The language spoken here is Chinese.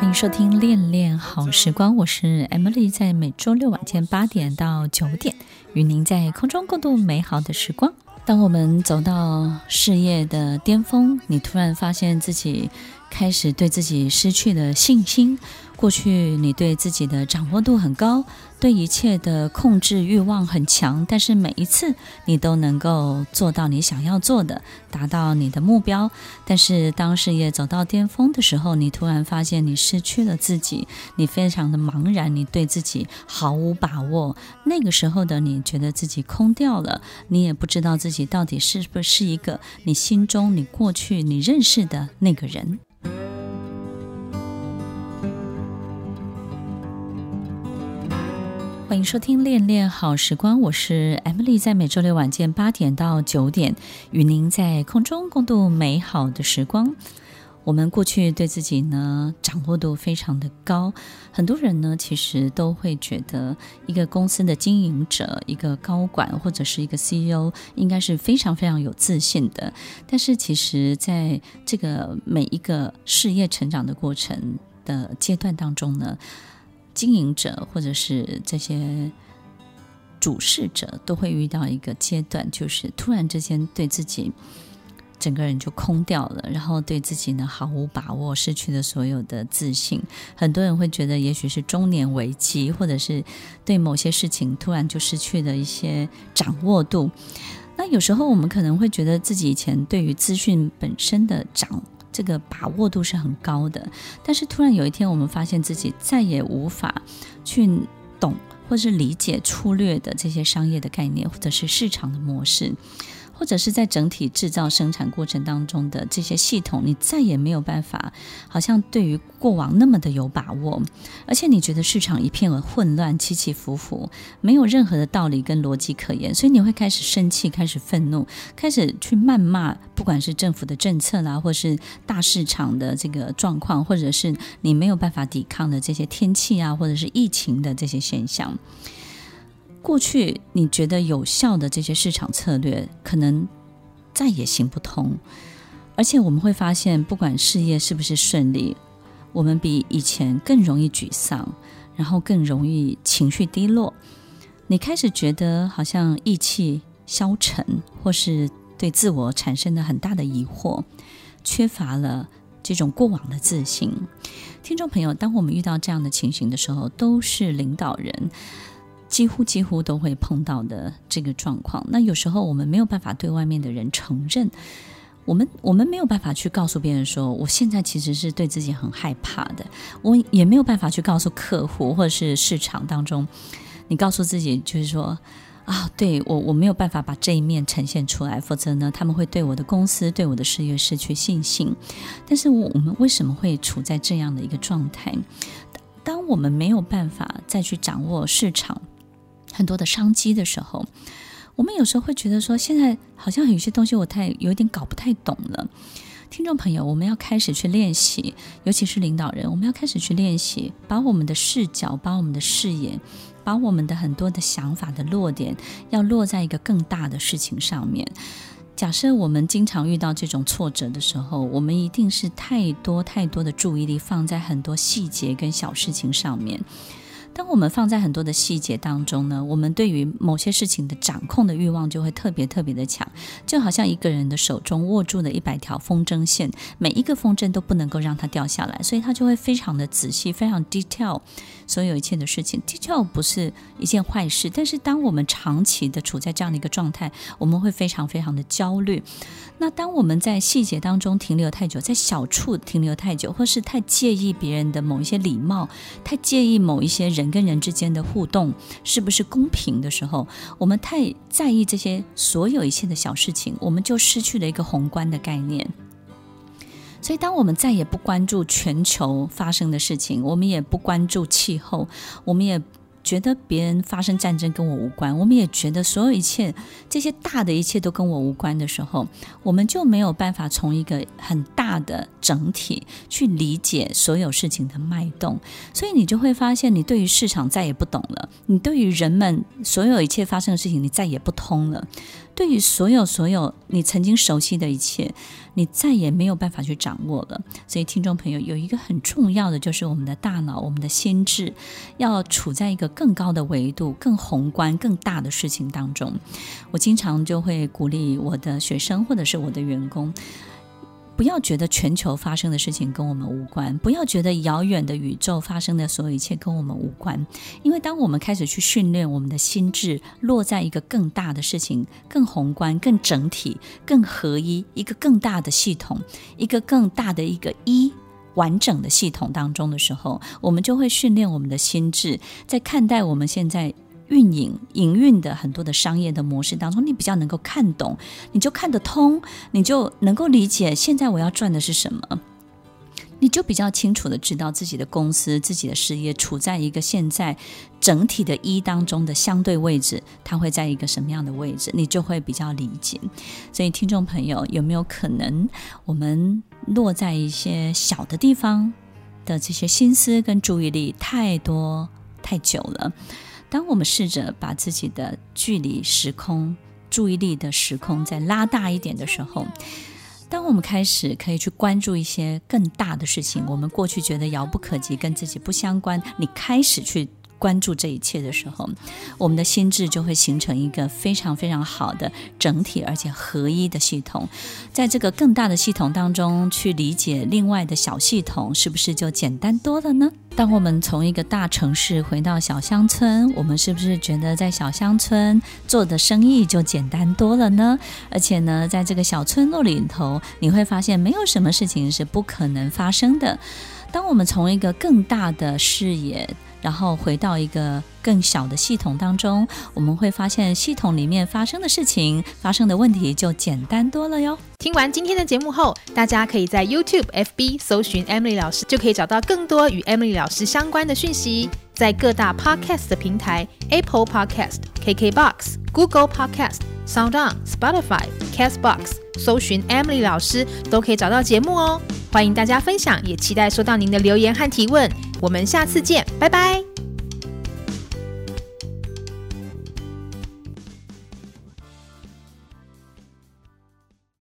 欢迎收听《恋恋好时光》，我是 Emily，在每周六晚间八点到九点，与您在空中共度美好的时光。当我们走到事业的巅峰，你突然发现自己开始对自己失去了信心。过去你对自己的掌握度很高，对一切的控制欲望很强，但是每一次你都能够做到你想要做的，达到你的目标。但是当事业走到巅峰的时候，你突然发现你失去了自己，你非常的茫然，你对自己毫无把握。那个时候的你觉得自己空掉了，你也不知道自己到底是不是一个你心中你过去你认识的那个人。欢迎收听《恋恋好时光》，我是 Emily，在每周六晚间八点到九点，与您在空中共度美好的时光。我们过去对自己呢掌握度非常的高，很多人呢其实都会觉得，一个公司的经营者、一个高管或者是一个 CEO，应该是非常非常有自信的。但是其实，在这个每一个事业成长的过程的阶段当中呢，经营者或者是这些主事者都会遇到一个阶段，就是突然之间对自己整个人就空掉了，然后对自己呢毫无把握，失去了所有的自信。很多人会觉得，也许是中年危机，或者是对某些事情突然就失去了一些掌握度。那有时候我们可能会觉得自己以前对于资讯本身的掌这个把握度是很高的，但是突然有一天，我们发现自己再也无法去懂或是理解粗略的这些商业的概念，或者是市场的模式。或者是在整体制造生产过程当中的这些系统，你再也没有办法，好像对于过往那么的有把握，而且你觉得市场一片混乱，起起伏伏，没有任何的道理跟逻辑可言，所以你会开始生气，开始愤怒，开始去谩骂，不管是政府的政策啦，或是大市场的这个状况，或者是你没有办法抵抗的这些天气啊，或者是疫情的这些现象。过去你觉得有效的这些市场策略，可能再也行不通。而且我们会发现，不管事业是不是顺利，我们比以前更容易沮丧，然后更容易情绪低落。你开始觉得好像意气消沉，或是对自我产生了很大的疑惑，缺乏了这种过往的自信。听众朋友，当我们遇到这样的情形的时候，都是领导人。几乎几乎都会碰到的这个状况。那有时候我们没有办法对外面的人承认，我们我们没有办法去告诉别人说，我现在其实是对自己很害怕的。我也没有办法去告诉客户或者是市场当中，你告诉自己就是说啊，对我我没有办法把这一面呈现出来，否则呢，他们会对我的公司对我的事业失去信心。但是我们为什么会处在这样的一个状态？当我们没有办法再去掌握市场。很多的商机的时候，我们有时候会觉得说，现在好像有些东西我太有点搞不太懂了。听众朋友，我们要开始去练习，尤其是领导人，我们要开始去练习，把我们的视角、把我们的视野、把我们的很多的想法的落点，要落在一个更大的事情上面。假设我们经常遇到这种挫折的时候，我们一定是太多太多的注意力放在很多细节跟小事情上面。当我们放在很多的细节当中呢，我们对于某些事情的掌控的欲望就会特别特别的强，就好像一个人的手中握住了一百条风筝线，每一个风筝都不能够让它掉下来，所以他就会非常的仔细，非常 detail 所有一切的事情。detail 不是一件坏事，但是当我们长期的处在这样的一个状态，我们会非常非常的焦虑。那当我们在细节当中停留太久，在小处停留太久，或是太介意别人的某一些礼貌，太介意某一些人。跟人之间的互动是不是公平的时候，我们太在意这些所有一切的小事情，我们就失去了一个宏观的概念。所以，当我们再也不关注全球发生的事情，我们也不关注气候，我们也。觉得别人发生战争跟我无关，我们也觉得所有一切这些大的一切都跟我无关的时候，我们就没有办法从一个很大的整体去理解所有事情的脉动，所以你就会发现，你对于市场再也不懂了，你对于人们所有一切发生的事情，你再也不通了。对于所有所有你曾经熟悉的一切，你再也没有办法去掌握了。所以，听众朋友，有一个很重要的，就是我们的大脑、我们的心智，要处在一个更高的维度、更宏观、更大的事情当中。我经常就会鼓励我的学生或者是我的员工。不要觉得全球发生的事情跟我们无关，不要觉得遥远的宇宙发生的所有一切跟我们无关，因为当我们开始去训练我们的心智，落在一个更大的事情、更宏观、更整体、更合一、一个更大的系统、一个更大的一个一完整的系统当中的时候，我们就会训练我们的心智，在看待我们现在。运营营运的很多的商业的模式当中，你比较能够看懂，你就看得通，你就能够理解现在我要赚的是什么，你就比较清楚的知道自己的公司、自己的事业处在一个现在整体的一当中的相对位置，它会在一个什么样的位置，你就会比较理解。所以，听众朋友，有没有可能我们落在一些小的地方的这些心思跟注意力太多太久了？当我们试着把自己的距离、时空、注意力的时空再拉大一点的时候，当我们开始可以去关注一些更大的事情，我们过去觉得遥不可及、跟自己不相关，你开始去。关注这一切的时候，我们的心智就会形成一个非常非常好的整体而且合一的系统。在这个更大的系统当中去理解另外的小系统，是不是就简单多了呢？当我们从一个大城市回到小乡村，我们是不是觉得在小乡村做的生意就简单多了呢？而且呢，在这个小村落里头，你会发现没有什么事情是不可能发生的。当我们从一个更大的视野，然后回到一个更小的系统当中，我们会发现系统里面发生的事情、发生的问题就简单多了哟。听完今天的节目后，大家可以在 YouTube、FB 搜寻 Emily 老师，就可以找到更多与 Emily 老师相关的讯息。在各大 Podcast 的平台，Apple Podcast、KKBox、Google Podcast、SoundOn、Spotify、Castbox，搜寻 Emily 老师都可以找到节目哦。欢迎大家分享，也期待收到您的留言和提问。我们下次见，拜拜。